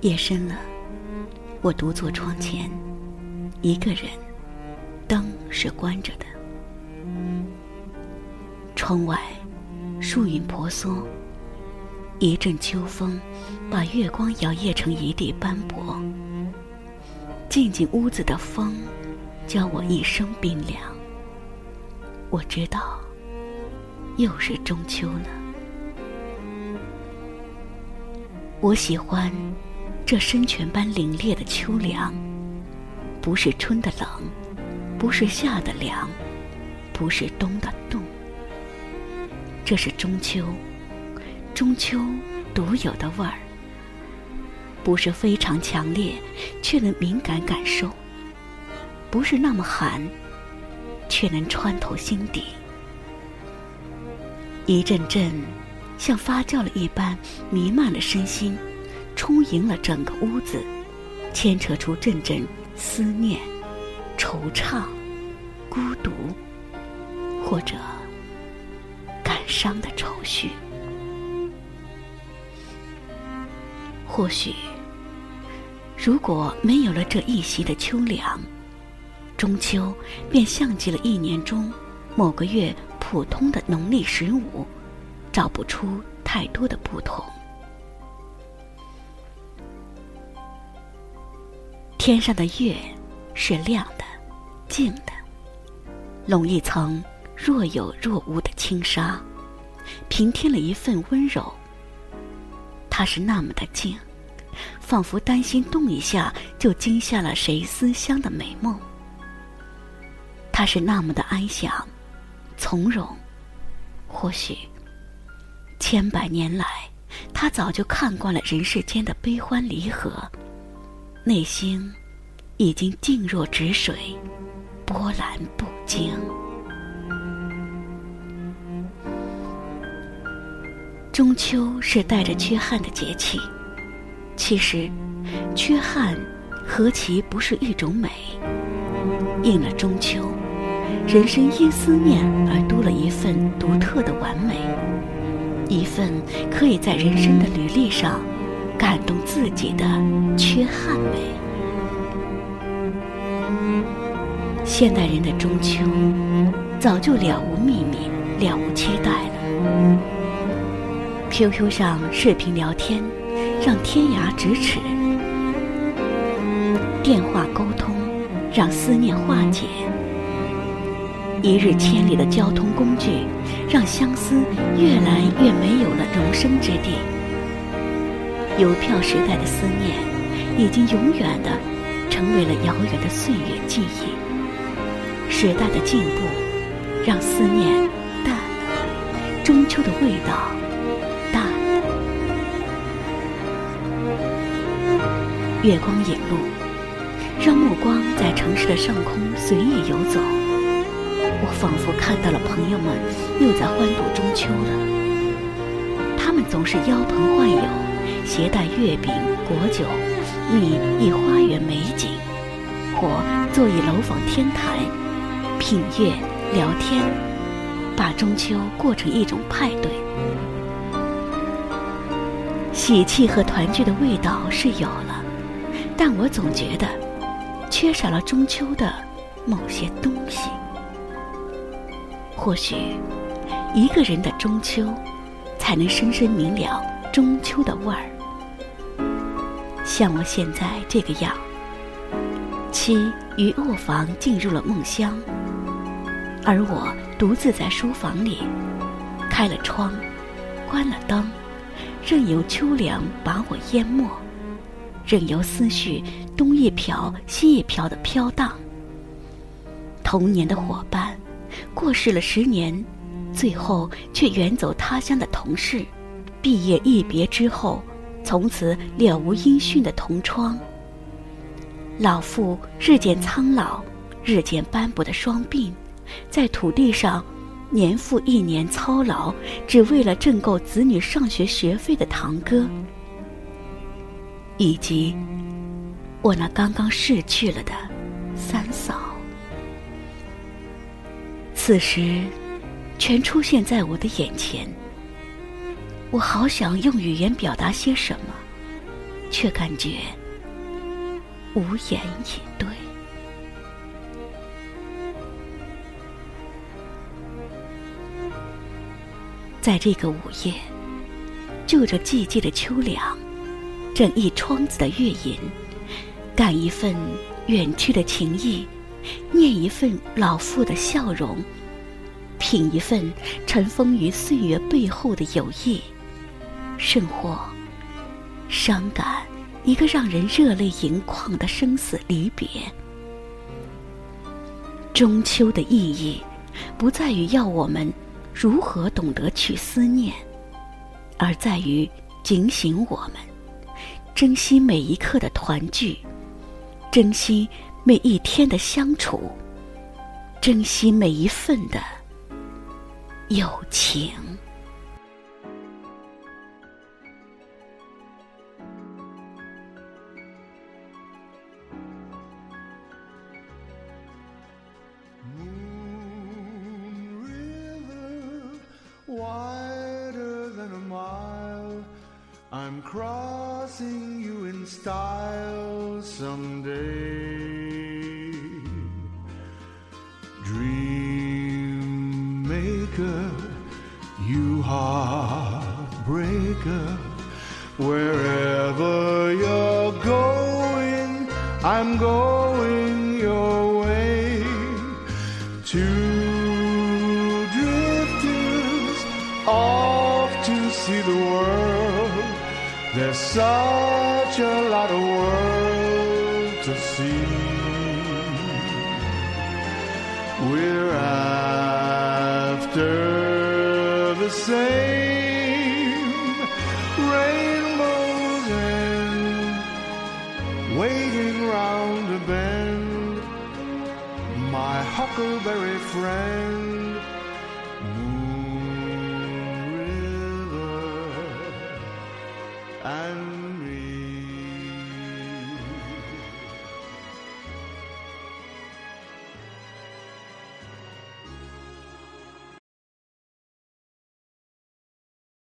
夜深了，我独坐窗前，一个人，灯是关着的。窗外，树影婆娑，一阵秋风把月光摇曳成一地斑驳。进进屋子的风，教我一生冰凉。我知道，又是中秋了。我喜欢。这深泉般凛冽的秋凉，不是春的冷，不是夏的凉，不是冬的冻。这是中秋，中秋独有的味儿，不是非常强烈，却能敏感感受；不是那么寒，却能穿透心底。一阵阵像发酵了一般弥漫了身心。充盈了整个屋子，牵扯出阵阵思念、惆怅、孤独，或者感伤的愁绪。或许，如果没有了这一席的秋凉，中秋便像极了一年中某个月普通的农历十五，找不出太多的不同。天上的月是亮的、静的，笼一层若有若无的轻纱，平添了一份温柔。它是那么的静，仿佛担心动一下就惊吓了谁思乡的美梦。它是那么的安详、从容。或许，千百年来，他早就看惯了人世间的悲欢离合，内心。已经静若止水，波澜不惊。中秋是带着缺憾的节气，其实，缺憾何其不是一种美？应了中秋，人生因思念而多了一份独特的完美，一份可以在人生的履历上感动自己的缺憾美。现代人的中秋，早就了无秘密，了无期待了。QQ 上视频聊天，让天涯咫尺；电话沟通，让思念化解。一日千里的交通工具，让相思越来越没有了容身之地。邮票时代的思念，已经永远的成为了遥远的岁月记忆。时代的进步，让思念淡了，中秋的味道淡了。月光引路，让目光在城市的上空随意游走。我仿佛看到了朋友们又在欢度中秋了。他们总是邀朋唤友，携带月饼、果酒，觅一花园美景，或坐一楼房天台。品月聊天，把中秋过成一种派对，喜气和团聚的味道是有了，但我总觉得缺少了中秋的某些东西。或许一个人的中秋，才能深深明了中秋的味儿。像我现在这个样，妻于卧房进入了梦乡。而我独自在书房里，开了窗，关了灯，任由秋凉把我淹没，任由思绪东一飘西一飘的飘荡。童年的伙伴，过世了十年，最后却远走他乡的同事，毕业一别之后，从此了无音讯的同窗。老妇日渐苍老，日渐斑驳的双鬓。在土地上，年复一年操劳，只为了挣够子女上学学费的堂哥，以及我那刚刚逝去了的三嫂，此时全出现在我的眼前。我好想用语言表达些什么，却感觉无言以对。在这个午夜，就着寂寂的秋凉，整一窗子的月吟，感一份远去的情谊，念一份老妇的笑容，品一份尘封于岁月背后的友谊，甚或伤感一个让人热泪盈眶的生死离别。中秋的意义，不在于要我们。如何懂得去思念，而在于警醒我们，珍惜每一刻的团聚，珍惜每一天的相处，珍惜每一份的友情。I'm crossing you in style someday. Dream maker, you heartbreaker, wherever you're going, I'm going There's such a lot of world to see. We're after the same rainbows and waiting round a bend. My huckleberry friend.